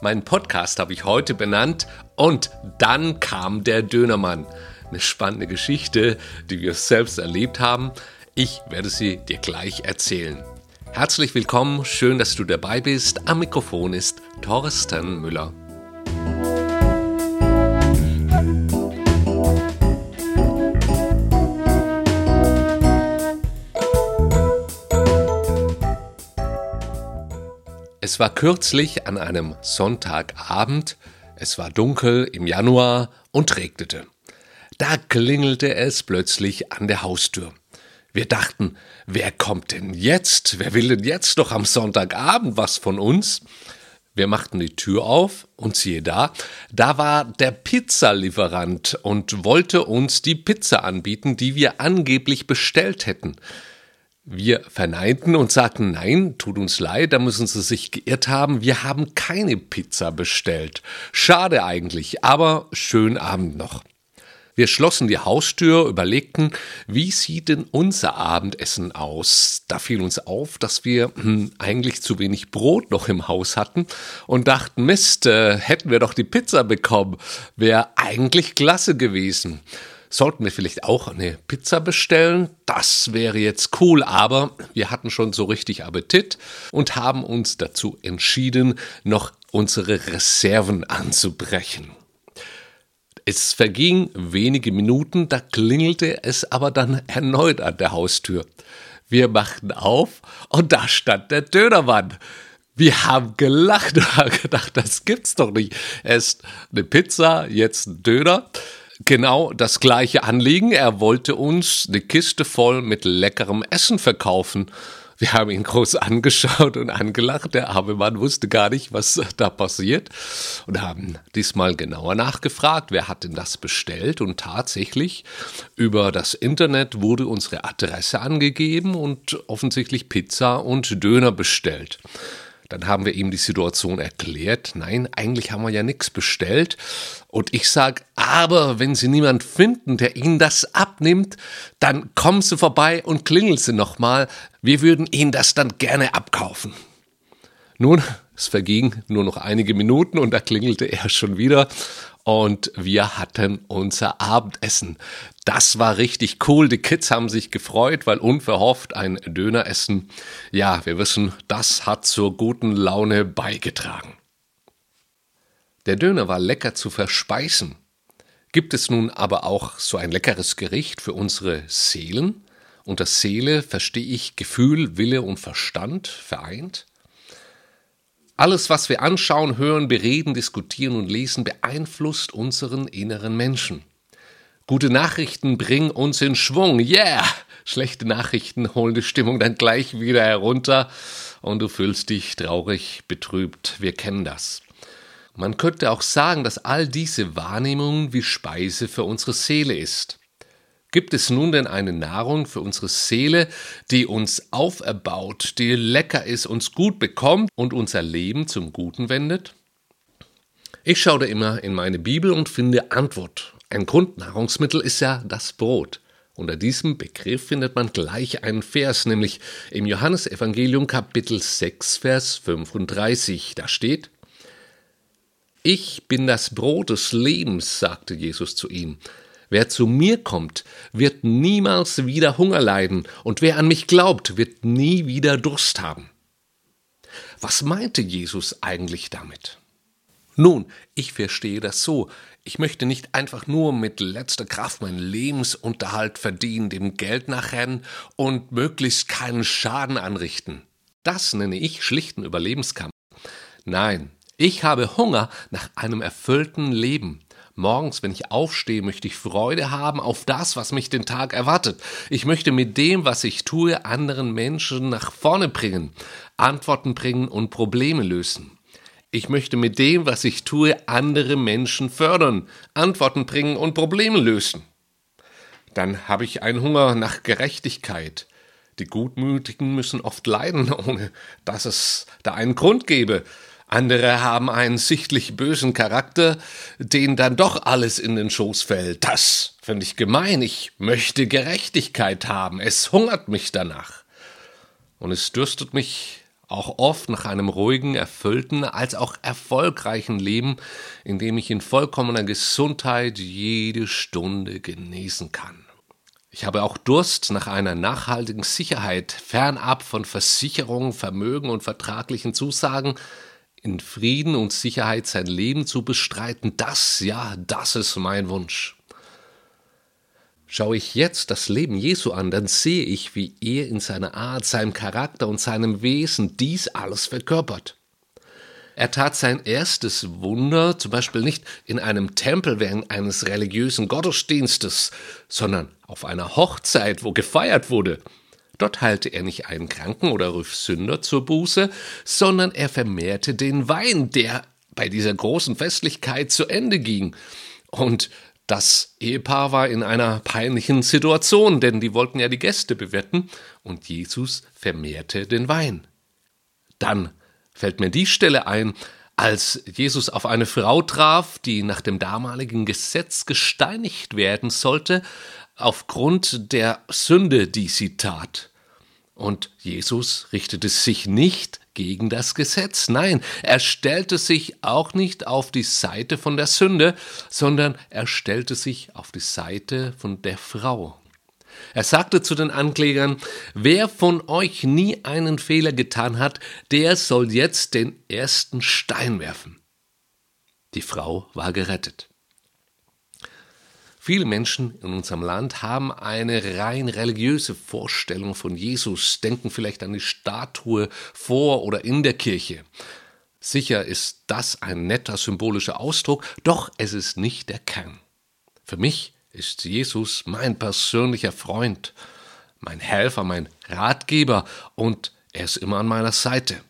Meinen Podcast habe ich heute benannt und dann kam der Dönermann. Eine spannende Geschichte, die wir selbst erlebt haben. Ich werde sie dir gleich erzählen. Herzlich willkommen, schön, dass du dabei bist. Am Mikrofon ist Thorsten Müller. Es war kürzlich an einem Sonntagabend, es war dunkel im Januar und regnete. Da klingelte es plötzlich an der Haustür. Wir dachten, wer kommt denn jetzt? Wer will denn jetzt doch am Sonntagabend was von uns? Wir machten die Tür auf und siehe da, da war der Pizzalieferant und wollte uns die Pizza anbieten, die wir angeblich bestellt hätten. Wir verneinten und sagten, nein, tut uns leid, da müssen Sie sich geirrt haben, wir haben keine Pizza bestellt. Schade eigentlich, aber schönen Abend noch. Wir schlossen die Haustür, überlegten, wie sieht denn unser Abendessen aus? Da fiel uns auf, dass wir hm, eigentlich zu wenig Brot noch im Haus hatten und dachten, Mist, äh, hätten wir doch die Pizza bekommen, wäre eigentlich klasse gewesen. Sollten wir vielleicht auch eine Pizza bestellen? Das wäre jetzt cool, aber wir hatten schon so richtig Appetit und haben uns dazu entschieden, noch unsere Reserven anzubrechen. Es verging wenige Minuten, da klingelte es aber dann erneut an der Haustür. Wir machten auf und da stand der Dönermann. Wir haben gelacht und haben gedacht, das gibt's doch nicht. Erst eine Pizza, jetzt ein Döner genau das gleiche Anliegen. Er wollte uns eine Kiste voll mit leckerem Essen verkaufen. Wir haben ihn groß angeschaut und angelacht. Der arme Mann wusste gar nicht, was da passiert. Und haben diesmal genauer nachgefragt, wer hat denn das bestellt. Und tatsächlich über das Internet wurde unsere Adresse angegeben und offensichtlich Pizza und Döner bestellt. Dann haben wir ihm die Situation erklärt. Nein, eigentlich haben wir ja nichts bestellt. Und ich sage, aber wenn Sie niemand finden, der Ihnen das abnimmt, dann kommen Sie vorbei und klingeln Sie nochmal. Wir würden Ihnen das dann gerne abkaufen. Nun, es vergingen nur noch einige Minuten und da klingelte er schon wieder und wir hatten unser Abendessen. Das war richtig cool. Die Kids haben sich gefreut, weil unverhofft ein Döneressen, ja, wir wissen, das hat zur guten Laune beigetragen. Der Döner war lecker zu verspeisen. Gibt es nun aber auch so ein leckeres Gericht für unsere Seelen? Unter Seele verstehe ich Gefühl, Wille und Verstand vereint. Alles, was wir anschauen, hören, bereden, diskutieren und lesen, beeinflusst unseren inneren Menschen. Gute Nachrichten bringen uns in Schwung. Yeah! Schlechte Nachrichten holen die Stimmung dann gleich wieder herunter und du fühlst dich traurig, betrübt. Wir kennen das. Man könnte auch sagen, dass all diese Wahrnehmung wie Speise für unsere Seele ist. Gibt es nun denn eine Nahrung für unsere Seele, die uns auferbaut, die lecker ist, uns gut bekommt und unser Leben zum Guten wendet? Ich schaue immer in meine Bibel und finde Antwort. Ein Grundnahrungsmittel ist ja das Brot. Unter diesem Begriff findet man gleich einen Vers, nämlich im Johannesevangelium Kapitel 6, Vers 35. Da steht, Ich bin das Brot des Lebens, sagte Jesus zu ihm. Wer zu mir kommt, wird niemals wieder Hunger leiden, und wer an mich glaubt, wird nie wieder Durst haben. Was meinte Jesus eigentlich damit? Nun, ich verstehe das so. Ich möchte nicht einfach nur mit letzter Kraft meinen Lebensunterhalt verdienen, dem Geld nachrennen und möglichst keinen Schaden anrichten. Das nenne ich schlichten Überlebenskampf. Nein, ich habe Hunger nach einem erfüllten Leben. Morgens, wenn ich aufstehe, möchte ich Freude haben auf das, was mich den Tag erwartet. Ich möchte mit dem, was ich tue, anderen Menschen nach vorne bringen, Antworten bringen und Probleme lösen. Ich möchte mit dem, was ich tue, andere Menschen fördern, Antworten bringen und Probleme lösen. Dann habe ich einen Hunger nach Gerechtigkeit. Die Gutmütigen müssen oft leiden, ohne dass es da einen Grund gäbe. Andere haben einen sichtlich bösen Charakter, den dann doch alles in den Schoß fällt. Das finde ich gemein. Ich möchte Gerechtigkeit haben. Es hungert mich danach. Und es dürstet mich auch oft nach einem ruhigen, erfüllten, als auch erfolgreichen Leben, in dem ich in vollkommener Gesundheit jede Stunde genießen kann. Ich habe auch Durst nach einer nachhaltigen Sicherheit, fernab von Versicherungen, Vermögen und vertraglichen Zusagen, in Frieden und Sicherheit sein Leben zu bestreiten. Das, ja, das ist mein Wunsch. Schaue ich jetzt das Leben Jesu an, dann sehe ich, wie er in seiner Art, seinem Charakter und seinem Wesen dies alles verkörpert. Er tat sein erstes Wunder zum Beispiel nicht in einem Tempel während eines religiösen Gottesdienstes, sondern auf einer Hochzeit, wo gefeiert wurde. Dort heilte er nicht einen Kranken oder rief Sünder zur Buße, sondern er vermehrte den Wein, der bei dieser großen Festlichkeit zu Ende ging. Und das Ehepaar war in einer peinlichen Situation, denn die wollten ja die Gäste bewetten, und Jesus vermehrte den Wein. Dann fällt mir die Stelle ein, als Jesus auf eine Frau traf, die nach dem damaligen Gesetz gesteinigt werden sollte, aufgrund der Sünde, die sie tat. Und Jesus richtete sich nicht gegen das Gesetz. Nein, er stellte sich auch nicht auf die Seite von der Sünde, sondern er stellte sich auf die Seite von der Frau. Er sagte zu den Anklägern, wer von euch nie einen Fehler getan hat, der soll jetzt den ersten Stein werfen. Die Frau war gerettet. Viele Menschen in unserem Land haben eine rein religiöse Vorstellung von Jesus, denken vielleicht an die Statue vor oder in der Kirche. Sicher ist das ein netter symbolischer Ausdruck, doch es ist nicht der Kern. Für mich ist Jesus mein persönlicher Freund, mein Helfer, mein Ratgeber und er ist immer an meiner Seite.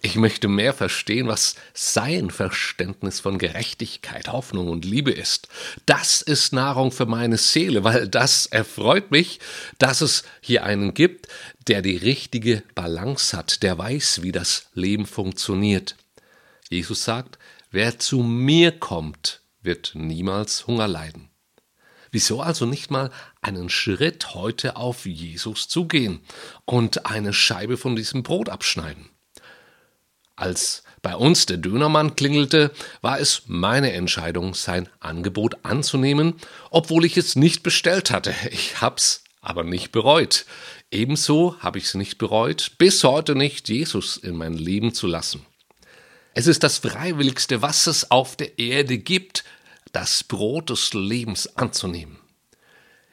Ich möchte mehr verstehen, was sein Verständnis von Gerechtigkeit, Hoffnung und Liebe ist. Das ist Nahrung für meine Seele, weil das erfreut mich, dass es hier einen gibt, der die richtige Balance hat, der weiß, wie das Leben funktioniert. Jesus sagt, wer zu mir kommt, wird niemals Hunger leiden. Wieso also nicht mal einen Schritt heute auf Jesus zugehen und eine Scheibe von diesem Brot abschneiden? Als bei uns der Dönermann klingelte, war es meine Entscheidung, sein Angebot anzunehmen, obwohl ich es nicht bestellt hatte. Ich hab's aber nicht bereut. Ebenso habe ich es nicht bereut, bis heute nicht, Jesus in mein Leben zu lassen. Es ist das Freiwilligste, was es auf der Erde gibt, das Brot des Lebens anzunehmen.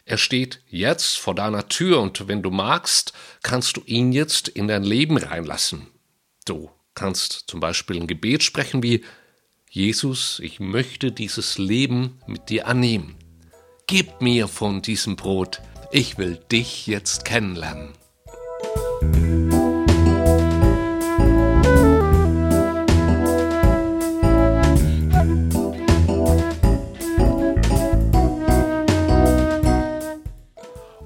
Er steht jetzt vor deiner Tür und wenn du magst, kannst du ihn jetzt in dein Leben reinlassen. Du kannst zum Beispiel ein Gebet sprechen wie Jesus, ich möchte dieses Leben mit dir annehmen. Gib mir von diesem Brot, ich will dich jetzt kennenlernen.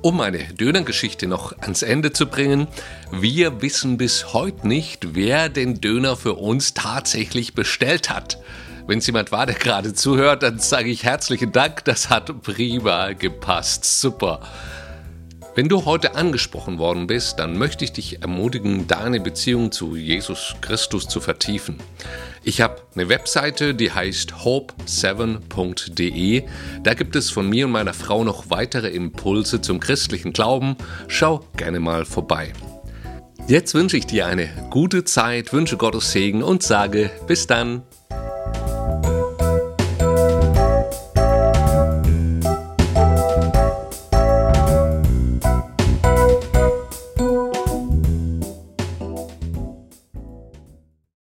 Um eine Dönergeschichte noch ans Ende zu bringen, wir wissen bis heute nicht, wer den Döner für uns tatsächlich bestellt hat. Wenn es jemand war, der gerade zuhört, dann sage ich herzlichen Dank, das hat prima gepasst. Super. Wenn du heute angesprochen worden bist, dann möchte ich dich ermutigen, deine Beziehung zu Jesus Christus zu vertiefen. Ich habe eine Webseite, die heißt hope7.de. Da gibt es von mir und meiner Frau noch weitere Impulse zum christlichen Glauben. Schau gerne mal vorbei. Jetzt wünsche ich dir eine gute Zeit, wünsche Gottes Segen und sage bis dann.